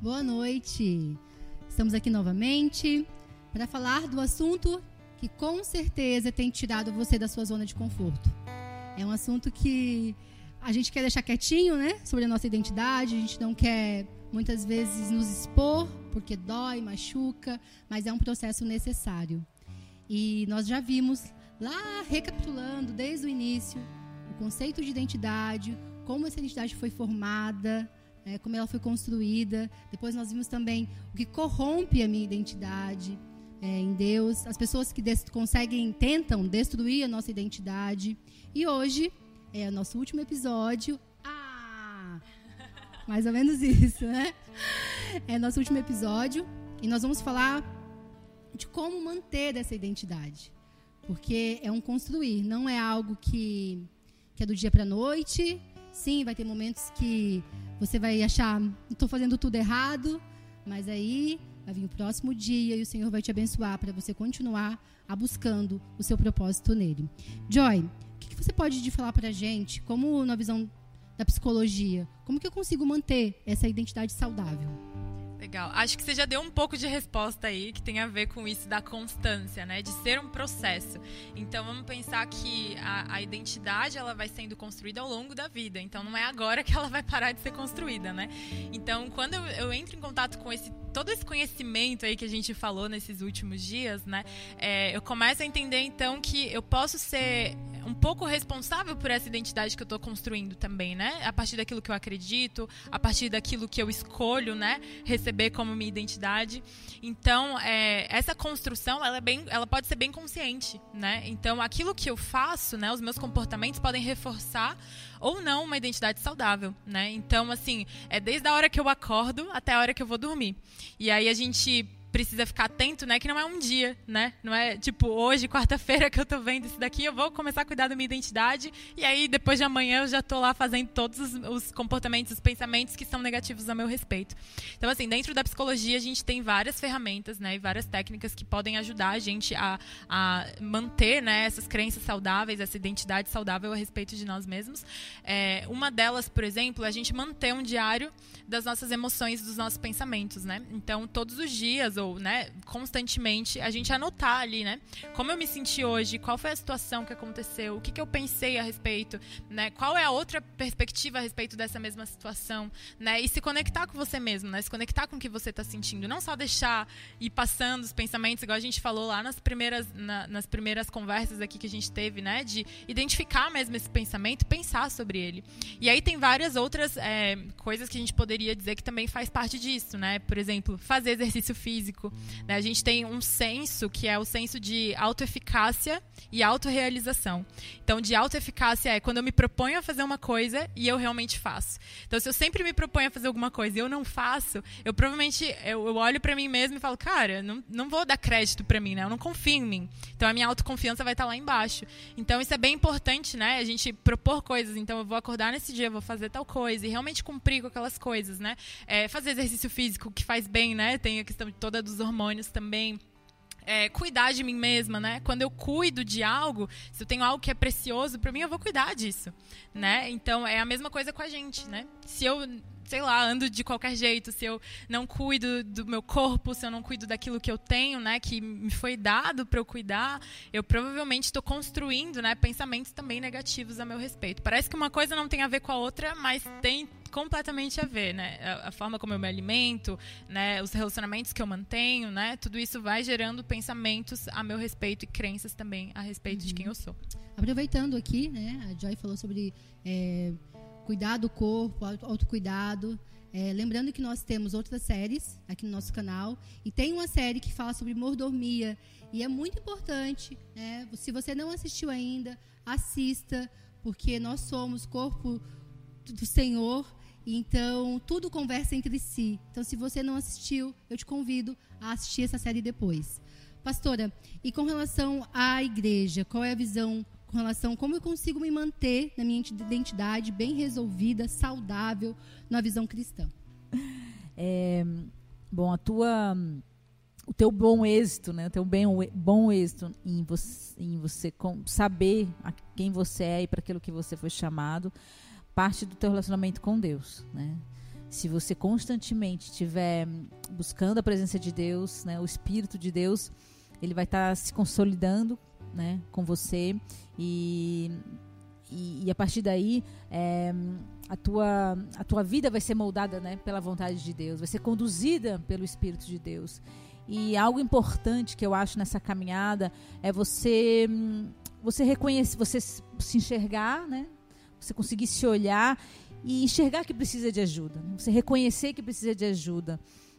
Boa noite. Estamos aqui novamente para falar do assunto que com certeza tem tirado você da sua zona de conforto. É um assunto que a gente quer deixar quietinho, né? Sobre a nossa identidade, a gente não quer muitas vezes nos expor, porque dói, machuca, mas é um processo necessário. E nós já vimos lá recapitulando desde o início o conceito de identidade, como essa identidade foi formada, é, como ela foi construída. Depois nós vimos também o que corrompe a minha identidade é, em Deus, as pessoas que conseguem, tentam destruir a nossa identidade. E hoje é o nosso último episódio. Ah! Mais ou menos isso, né? É nosso último episódio e nós vamos falar de como manter essa identidade. Porque é um construir, não é algo que, que é do dia para noite. Sim, vai ter momentos que você vai achar, estou fazendo tudo errado, mas aí vai vir o próximo dia e o Senhor vai te abençoar para você continuar a buscando o seu propósito nele. Joy, o que, que você pode falar para a gente, como na visão da psicologia, como que eu consigo manter essa identidade saudável? Legal. Acho que você já deu um pouco de resposta aí, que tem a ver com isso da constância, né? De ser um processo. Então, vamos pensar que a, a, identidade, ela vai sendo construída ao longo da vida. Então, não é agora que ela vai parar de ser construída, né? Então, quando eu, eu entro em contato com esse todo esse conhecimento aí que a gente falou nesses últimos dias, né? É, eu começo a entender, então, que eu posso ser um pouco responsável por essa identidade que eu estou construindo também, né? A partir daquilo que eu acredito, a partir daquilo que eu escolho, né? Receber como minha identidade. Então, é, essa construção, ela, é bem, ela pode ser bem consciente, né? Então, aquilo que eu faço, né? Os meus comportamentos podem reforçar ou não uma identidade saudável, né? Então, assim, é desde a hora que eu acordo até a hora que eu vou dormir. E aí a gente precisa ficar atento, né? Que não é um dia, né? Não é tipo hoje, quarta-feira, que eu tô vendo isso daqui, eu vou começar a cuidar da minha identidade e aí depois de amanhã eu já tô lá fazendo todos os, os comportamentos, os pensamentos que são negativos a meu respeito. Então, assim, dentro da psicologia a gente tem várias ferramentas, né? E várias técnicas que podem ajudar a gente a, a manter, né? Essas crenças saudáveis, essa identidade saudável a respeito de nós mesmos. É, uma delas, por exemplo, é a gente manter um diário das nossas emoções, dos nossos pensamentos, né? Então, todos os dias ou né, constantemente, a gente anotar ali, né? Como eu me senti hoje, qual foi a situação que aconteceu, o que, que eu pensei a respeito, né? Qual é a outra perspectiva a respeito dessa mesma situação, né? E se conectar com você mesmo, né? Se conectar com o que você está sentindo, não só deixar ir passando os pensamentos, igual a gente falou lá nas primeiras, na, nas primeiras conversas aqui que a gente teve, né? De identificar mesmo esse pensamento, pensar sobre ele. E aí tem várias outras é, coisas que a gente poderia dizer que também faz parte disso, né? Por exemplo, fazer exercício físico Né? A gente tem um senso que é o senso de autoeficácia e autorrealização. Então, de autoeficácia é quando eu me proponho a fazer uma coisa e eu realmente faço. Então, se eu sempre me proponho a fazer alguma coisa e eu não faço, eu provavelmente eu, eu olho para mim mesmo e falo, cara, não, não vou dar crédito para mim, né? Eu não confio em mim. Então, a minha autoconfiança vai estar tá lá embaixo. Então, isso é bem importante, né? A gente propor coisas. Então, eu vou acordar nesse dia, vou fazer tal coisa e realmente cumprir com aquelas coisas, né? É, fazer exercício físico que faz bem, né? Tem a questão de toda dos hormônios também. É, cuidar de mim mesma, né? Quando eu cuido de algo, se eu tenho algo que é precioso para mim, eu vou cuidar disso, né? Então é a mesma coisa com a gente, né? Se eu sei lá, ando de qualquer jeito, se eu não cuido do meu corpo, se eu não cuido daquilo que eu tenho, né, que me foi dado para eu cuidar, eu provavelmente estou construindo, né, pensamentos também negativos a meu respeito. Parece que uma coisa não tem a ver com a outra, mas tem completamente a ver, né? A, a, forma como eu me alimento, né? Os relacionamentos que eu mantenho, né? Tudo isso vai gerando pensamentos a meu respeito e crenças também a respeito uhum. de quem eu sou. Aproveitando aqui, né? A Joy falou sobre é, cuidar do corpo, autocuidado. É, lembrando que nós temos outras séries aqui no nosso canal e tem uma série que fala sobre mordomia e é muito importante. Né? Se você não assistiu ainda, assista, porque nós somos corpo do Senhor, então tudo conversa entre si. Então, se você não assistiu, eu te convido a assistir essa série depois. Pastora, e com relação à igreja, qual é a visão com relação a como eu consigo me manter na minha identidade bem resolvida, saudável, na visão cristã. É, bom, a tua o teu bom êxito, né? O teu bem, bom êxito em você, em você saber quem você é e para aquilo que você foi chamado, parte do teu relacionamento com Deus, né? se você constantemente estiver buscando a presença de Deus, né, o Espírito de Deus, ele vai estar tá se consolidando né, com você e, e, e a partir daí é, a, tua, a tua vida vai ser moldada né, pela vontade de Deus, vai ser conduzida pelo Espírito de Deus. E algo importante que eu acho nessa caminhada é você você reconhecer, você se enxergar, né? Você conseguir se olhar e enxergar que precisa de ajuda. Né? Você reconhecer que precisa de ajuda.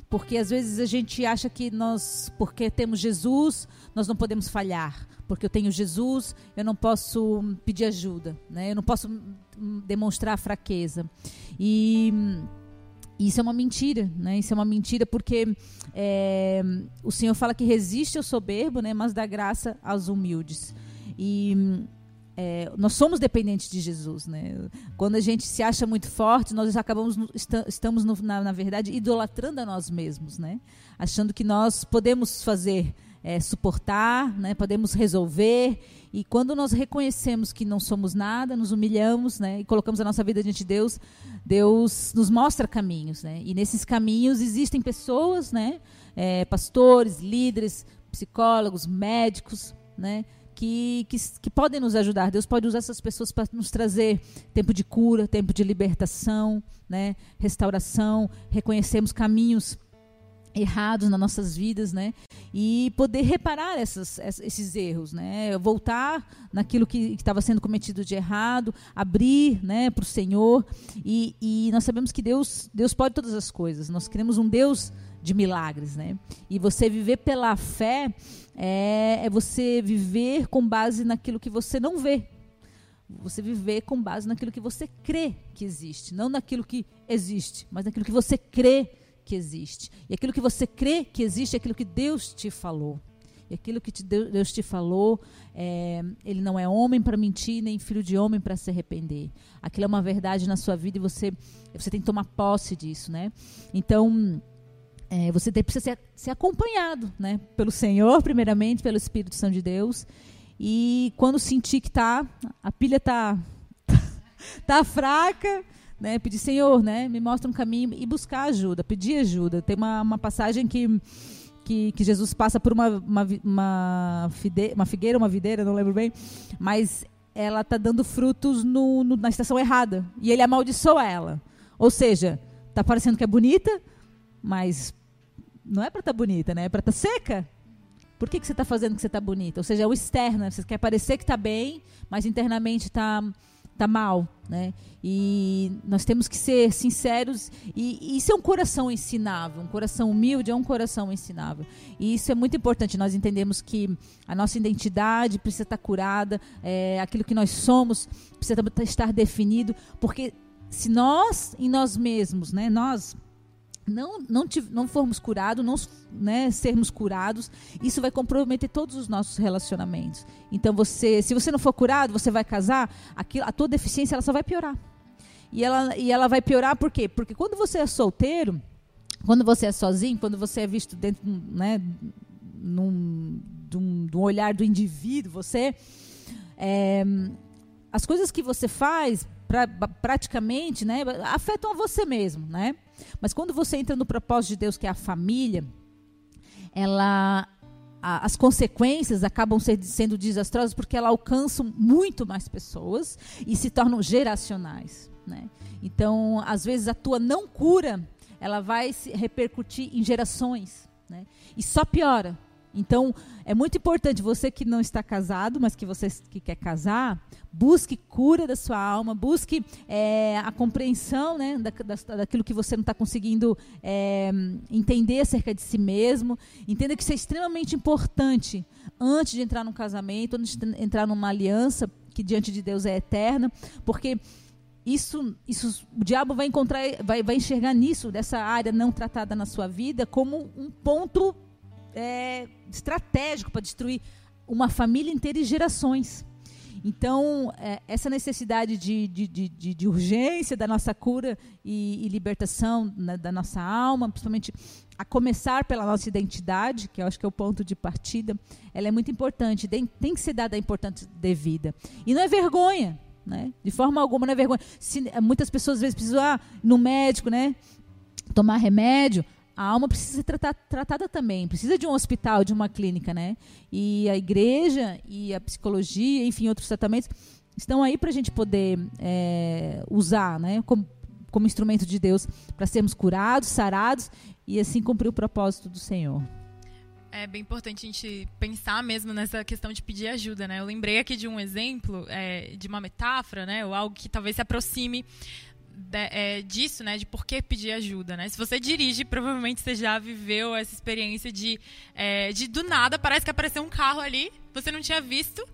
Porque às vezes a gente acha que nós, porque temos Jesus, nós não podemos falhar. Porque eu tenho Jesus, eu não posso pedir ajuda, né? Eu não posso demonstrar fraqueza. E isso é uma mentira, né? Isso é uma mentira porque é, o Senhor fala que resiste ao soberbo, né? Mas dá graça aos humildes. E é, nós somos dependentes de Jesus, né? Quando a gente se acha muito forte, nós acabamos estamos na, na, verdade idolatrando a nós mesmos, né? Achando que nós podemos fazer, é, suportar, né? Podemos resolver. E quando nós reconhecemos que não somos nada, nos humilhamos, né? E colocamos a nossa vida diante de Deus, Deus nos mostra caminhos, né? E nesses caminhos existem pessoas, né? É, pastores, líderes, psicólogos, médicos, né? Que, que, que, podem nos ajudar. Deus pode usar essas pessoas para nos trazer tempo de cura, tempo de libertação, né? restauração, reconhecermos caminhos errados nas nossas vidas, né? E poder reparar essas, esses erros, né? Voltar naquilo que estava sendo cometido de errado, abrir, né, para o Senhor. E, e nós sabemos que Deus, Deus pode todas as coisas. Nós queremos um Deus de milagres, né? E você viver pela fé é, é você viver com base naquilo que você não vê. Você viver com base naquilo que você crê que existe, não naquilo que existe, mas naquilo que você crê que existe. E aquilo que você crê que existe é aquilo que Deus te falou. E aquilo que te, Deus te falou, é, ele não é homem para mentir, nem filho de homem para se arrepender. Aquilo é uma verdade na sua vida e você, você tem que tomar posse disso, né? Então, é, você precisa ser, ser acompanhado, né? Pelo Senhor, primeiramente, pelo Espírito Santo de Deus. E quando sentir que tá, a pilha tá, tá fraca, né? Pedir, Senhor, né? Me mostra um caminho e buscar ajuda, pedir ajuda. Tem uma, uma passagem que, que, que Jesus passa por uma, uma, uma, fide, uma figueira, uma videira, não lembro bem, mas ela tá dando frutos no, no, na estação errada. E ele amaldiçoa ela. Ou seja, tá parecendo que é bonita, mas não é para estar tá bonita, né? É para estar tá seca. Por que, que você está fazendo que você está bonita? Ou seja, é o externo, né? você quer parecer que está bem, mas internamente está tá mal, né? E nós temos que ser sinceros e, isso é um coração ensinável, um coração humilde é um coração ensinável. E isso é muito importante. Nós entendemos que a nossa identidade precisa estar tá curada, é, aquilo que nós somos precisa estar definido, porque se nós em nós mesmos, né? Nós não, não, não formos curados, não né, sermos curados, isso vai comprometer todos os nossos relacionamentos. Então, você, se você não for curado, você vai casar, aquilo, a tua deficiência ela só vai piorar. E ela, e ela vai piorar por quê? Porque quando você é solteiro, quando você é sozinho, quando você é visto dentro né, num, um, um olhar do indivíduo, você. É, as coisas que você faz pra, praticamente né, afetam a você mesmo, né? Mas quando você entra no propósito de Deus, que é a família, ela a, as consequências acabam ser, sendo desastrosas porque ela alcança muito mais pessoas e se tornam geracionais. Né? Então, às vezes, a tua não cura ela vai se repercutir em gerações. Né? E só piora. Então, é muito importante você que não está casado, mas que você que quer casar, busque cura da sua alma, busque é, a compreensão né, da, da, daquilo que você não está conseguindo é, entender acerca de si mesmo. Entenda que isso é extremamente importante antes de entrar num casamento, antes de entrar numa aliança que diante de Deus é eterna, porque isso, isso o diabo vai encontrar, vai, vai enxergar nisso, dessa área não tratada na sua vida, como um ponto é, estratégico para destruir uma família inteira e gerações. Então, é, essa necessidade de, de, de, de, urgência da nossa cura e, e libertação né, da nossa alma, principalmente a começar pela nossa identidade, que eu acho que é o ponto de partida, ela é muito importante, tem, tem que ser dada a importância devida. E não é vergonha, né? De forma alguma não é vergonha. Se, muitas pessoas às vezes precisam ah, no médico, né? Tomar remédio. A alma precisa ser tratada, tratada também, precisa de um hospital, de uma clínica, né? E a igreja e a psicologia, enfim, outros tratamentos estão aí para a gente poder é, usar, né? Como, como instrumento de Deus para sermos curados, sarados e assim cumprir o propósito do Senhor. É bem importante a gente pensar mesmo nessa questão de pedir ajuda, né? Eu lembrei aqui de um exemplo, é, de uma metáfora, né? Ou algo que talvez se aproxime de, é, disso, né? De por que pedir ajuda, né? Se você dirige, provavelmente você já viveu essa experiência de, é, de do nada parece que apareceu um carro ali, você não tinha visto,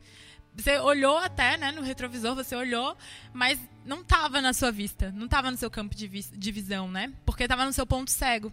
você olhou até, né, no retrovisor, você olhou, mas não estava na sua vista, não estava no seu campo de, de visão, né? Porque estava no seu ponto cego.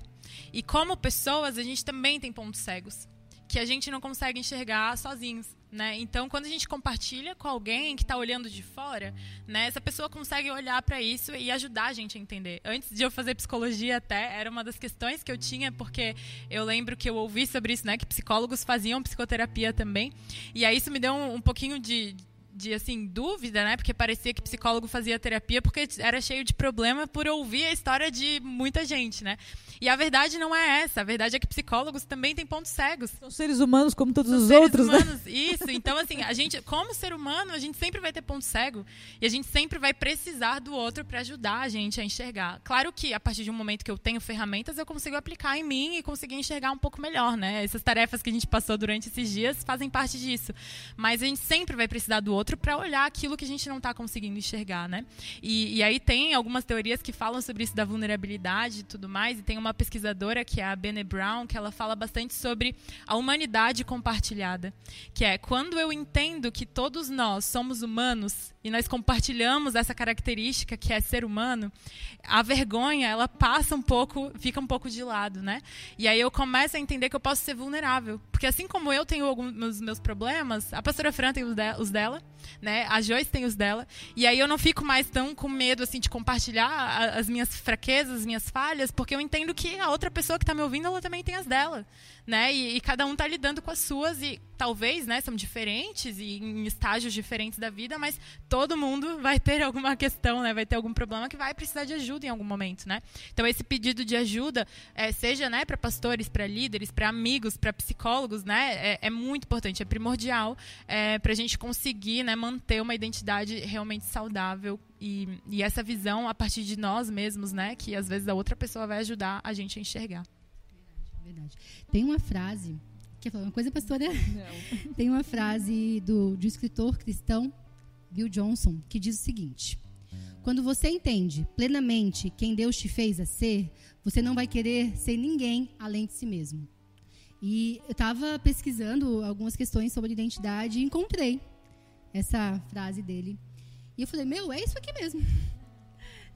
E como pessoas, a gente também tem pontos cegos que a gente não consegue enxergar sozinhos. Né? Então, quando a gente compartilha com alguém que está olhando de fora, né, essa pessoa consegue olhar para isso e ajudar a gente a entender. Antes de eu fazer psicologia, até era uma das questões que eu tinha, porque eu lembro que eu ouvi sobre isso, né, que psicólogos faziam psicoterapia também. E aí isso me deu um, um pouquinho de, de assim dúvida, né? Porque parecia que psicólogo fazia terapia porque era cheio de problema por ouvir a história de muita gente, né? E a verdade não é essa. A verdade é que psicólogos também têm pontos cegos. São seres humanos como todos São os outros, né? humanos. né? Isso. Então assim, a gente, como ser humano, a gente sempre vai ter ponto cego e a gente sempre vai precisar do outro para ajudar a gente a enxergar. Claro que a partir de um momento que eu tenho ferramentas, eu consigo aplicar em mim e conseguir enxergar um pouco melhor, né? Essas tarefas que a gente passou durante esses dias fazem parte disso. Mas a gente sempre vai precisar do outro para olhar aquilo que a gente não está conseguindo enxergar, né? E, e, aí tem algumas teorias que falam sobre isso da vulnerabilidade e tudo mais. E tem uma pesquisadora que é a Bene Brown que ela fala bastante sobre a humanidade compartilhada, que é quando eu entendo que todos nós somos humanos e nós compartilhamos essa característica que é ser humano, a vergonha ela passa um pouco, fica um pouco de lado, né? E aí eu começo a entender que eu posso ser vulnerável, porque assim como eu tenho alguns meus problemas, a pastora Fran tem os dela, né? A Joyce tem os dela, e aí eu não fico mais tão com medo assim de compartilhar as minhas fraquezas, as minhas falhas, porque eu entendo que a outra pessoa que está me ouvindo ela também tem as dela né? E, e cada um está lidando com as suas e talvez, né, são diferentes e em estágios diferentes da vida, mas todo mundo vai ter alguma questão, né? Vai ter algum problema que vai precisar de ajuda em algum momento, né? Então esse pedido de ajuda, é, seja, né, para pastores, para líderes, para amigos, para psicólogos, né, é, é, muito importante, é primordial é, para a gente conseguir, né, manter uma identidade realmente saudável e, e essa visão a partir de nós mesmos, né, que às vezes a outra pessoa vai ajudar a gente a enxergar verdade. Tem uma frase. Quer falar uma coisa, pastora? Não. Tem uma frase do, do escritor cristão Bill Johnson que diz o seguinte: Quando você entende plenamente quem Deus te fez a ser, você não vai querer ser ninguém além de si mesmo. E eu estava pesquisando algumas questões sobre identidade e encontrei essa frase dele. E eu falei: Meu, é isso aqui mesmo.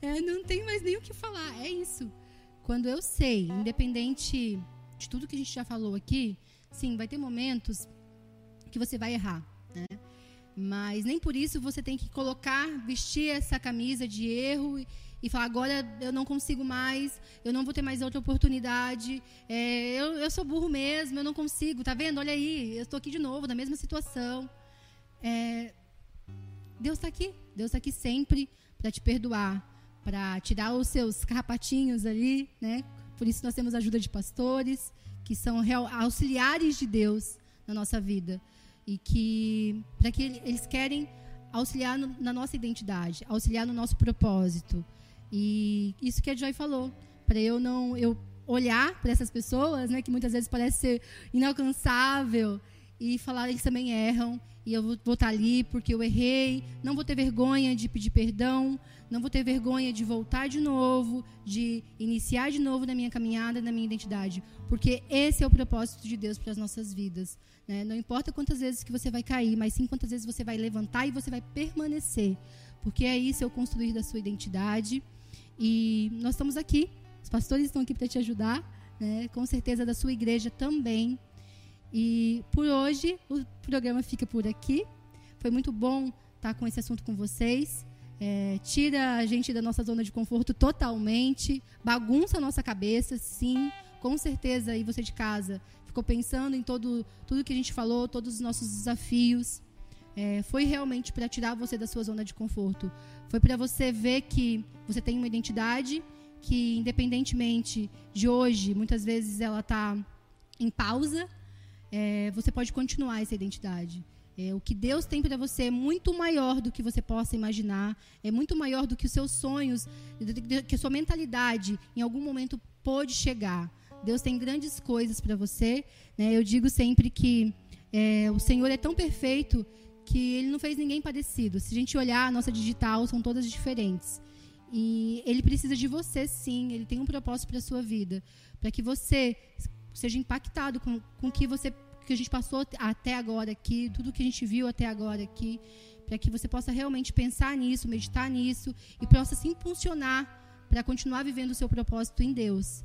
É, não tem mais nem o que falar. É isso. Quando eu sei, independente de tudo que a gente já falou aqui, sim, vai ter momentos que você vai errar, né? Mas nem por isso você tem que colocar, vestir essa camisa de erro e, e falar agora eu não consigo mais, eu não vou ter mais outra oportunidade, é, eu, eu sou burro mesmo, eu não consigo, tá vendo? Olha aí, eu estou aqui de novo, na mesma situação. É, Deus está aqui, Deus está aqui sempre para te perdoar, para tirar os seus carrapatinhos ali, né? Por isso nós temos a ajuda de pastores, que são auxiliares de Deus na nossa vida. E que, para que eles querem auxiliar no, na nossa identidade, auxiliar no nosso propósito. E isso que a Joy falou, para eu não eu olhar para essas pessoas, né, que muitas vezes parece ser inalcançável e falar eles também erram e eu vou, estar ali porque eu errei, não vou ter vergonha de pedir perdão, não vou ter vergonha de voltar de novo, de iniciar de novo na minha caminhada, na minha identidade, porque esse é o propósito de Deus para as nossas vidas. Né? Não importa quantas vezes que você vai cair, mas sim quantas vezes você vai levantar e você vai permanecer, porque é isso é o construir da sua identidade. E nós estamos aqui, os pastores estão aqui para te ajudar, né? com certeza da sua igreja também. E por hoje o programa fica por aqui. Foi muito bom estar com esse assunto com vocês é, tira a gente da nossa zona de conforto totalmente, bagunça a nossa cabeça, sim, com certeza aí você de casa ficou pensando em todo, tudo que a gente falou, todos os nossos desafios. é, foi realmente para tirar você da sua zona de conforto. Foi para você ver que você tem uma identidade que, independentemente de hoje, muitas vezes ela está em pausa, é, você pode continuar essa identidade. É, o que Deus tem para você é muito maior do que você possa imaginar, é muito maior do que os seus sonhos, que a sua mentalidade em algum momento pode chegar. Deus tem grandes coisas para você. Né? Eu digo sempre que é, o Senhor é tão perfeito que Ele não fez ninguém parecido. Se a gente olhar a nossa digital, são todas diferentes. E Ele precisa de você, sim. Ele tem um propósito para a sua vida, para que você seja impactado com, com que você que a gente passou até agora aqui, tudo que a gente viu até agora aqui, para que você possa realmente pensar nisso, meditar nisso e possa se impulsionar para continuar vivendo o seu propósito em Deus.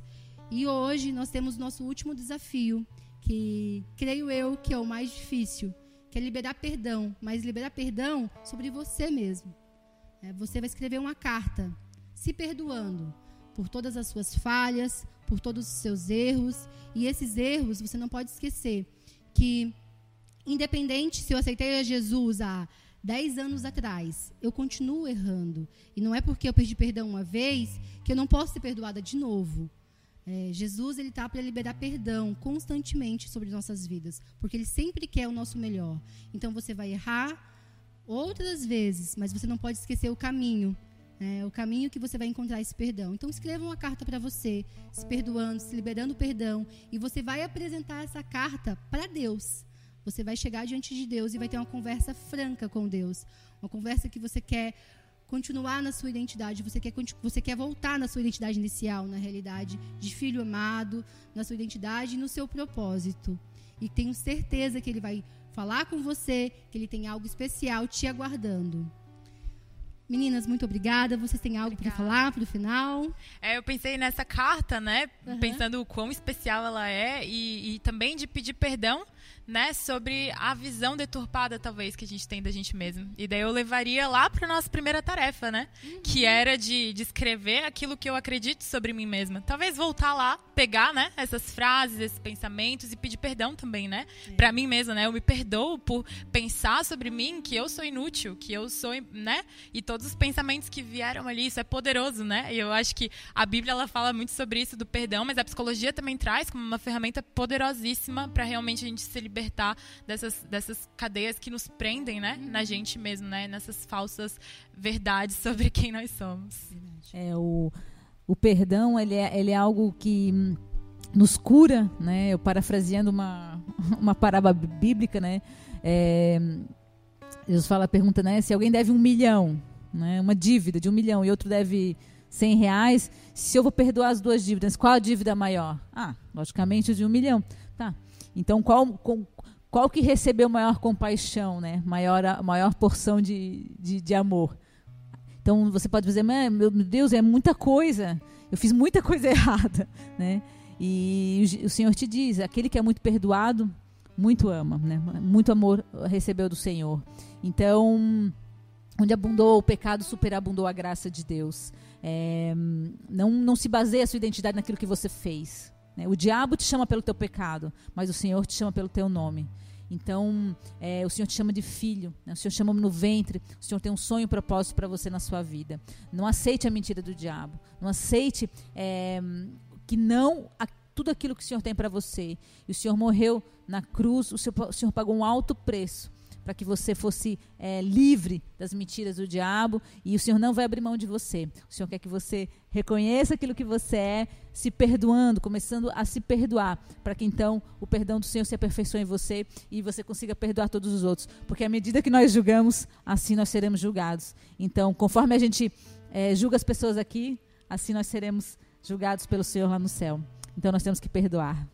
E hoje nós temos nosso último desafio, que creio eu que é o mais difícil, que é liberar perdão, mas liberar perdão sobre você mesmo. É, você vai escrever uma carta, se perdoando por todas as suas falhas, por todos os seus erros, e esses erros você não pode esquecer que, independente se eu aceitei a Jesus há 10 anos atrás, eu continuo errando. E não é porque eu perdi perdão uma vez que eu não posso ser perdoada de novo. É, Jesus ele está para liberar perdão constantemente sobre nossas vidas, porque ele sempre quer o nosso melhor. Então você vai errar outras vezes, mas você não pode esquecer o caminho é, o caminho que você vai encontrar esse perdão. Então escreva uma carta para você, se perdoando, se liberando perdão, e você vai apresentar essa carta para Deus. Você vai chegar diante de Deus e vai ter uma conversa franca com Deus, uma conversa que você quer continuar na sua identidade, você quer, você quer voltar na sua identidade inicial, na realidade de filho amado, na sua identidade e no seu propósito. E tenho certeza que ele vai falar com você, que ele tem algo especial te aguardando. Meninas, muito obrigada. Vocês têm algo para falar para o final? É, eu pensei nessa carta, né? Uhum. Pensando o quão especial ela é e, e também de pedir perdão né, sobre a visão deturpada, talvez, que a gente tem da gente mesmo. E daí eu levaria lá para nossa primeira tarefa, né? Uhum. Que era de, de escrever aquilo que eu acredito sobre mim mesma. Talvez voltar lá, pegar, né, essas frases, esses pensamentos e pedir perdão também, né? É. Para mim mesma, né? Eu me perdoo por pensar sobre mim que eu sou inútil, que eu sou, né? E todos os pensamentos que vieram ali, isso é poderoso, né? E eu acho que a Bíblia ela fala muito sobre isso do perdão, mas a psicologia também traz como uma ferramenta poderosíssima para realmente a gente se libertar dessas, dessas cadeias que nos prendem, né? Na gente mesmo, né? Nessas falsas verdades sobre quem nós somos. É, o, o perdão, ele é, ele é algo que nos cura, né? Eu parafraseando uma, uma parábola bíblica, né? É, Jesus fala, pergunta, né? Se alguém deve um milhão, né? Uma dívida de um milhão e outro deve 100 reais, se eu vou perdoar as duas dívidas, qual a dívida maior? Ah, logicamente de um milhão. Tá. Então, qual, qual que recebeu maior compaixão, né? Maior, maior porção de, de, de amor? Então, você pode dizer, meu Deus, é muita coisa. Eu fiz muita coisa errada, né? E o, o Senhor te diz, aquele que é muito perdoado, muito ama, né? Muito amor recebeu do Senhor. Então, onde abundou o pecado, superabundou a graça de Deus. É, não, não se baseia a sua identidade naquilo que você fez. Né? O diabo te chama pelo teu pecado, mas o Senhor te chama pelo teu nome. Então, é, o Senhor te chama de filho, né? o Senhor chama no ventre, o Senhor tem um sonho e um propósito para você na sua vida. Não aceite a mentira do diabo, não aceite é, que não a, tudo aquilo que o Senhor tem para você. E o Senhor morreu na cruz, o Senhor, o Senhor pagou um alto preço para que você fosse é, livre das mentiras do diabo e o Senhor não vai abrir mão de você. O Senhor quer que você reconheça aquilo que você é, se perdoando, começando a se perdoar, para que então o perdão do Senhor se aperfeiçoe em você e você consiga perdoar todos os outros. Porque à medida que nós julgamos, assim nós seremos julgados. Então, conforme a gente é, julga as pessoas aqui, assim nós seremos julgados pelo Senhor lá no céu. Então nós temos que perdoar.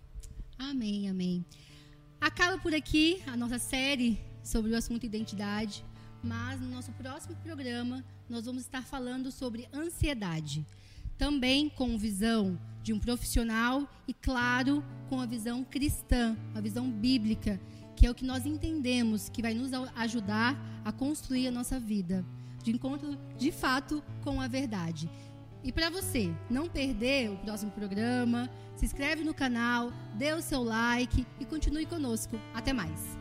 Amém, amém. Acaba por aqui a nossa série sobre o assunto identidade, mas no nosso próximo programa nós vamos estar falando sobre ansiedade, também com visão de um profissional e, claro, com a visão cristã, a visão bíblica, que é o que nós entendemos que vai nos ajudar a construir a nossa vida, de encontro de fato com a verdade. E para você não perder o próximo programa, se inscreve no canal, dê o seu like e continue conosco. Até mais!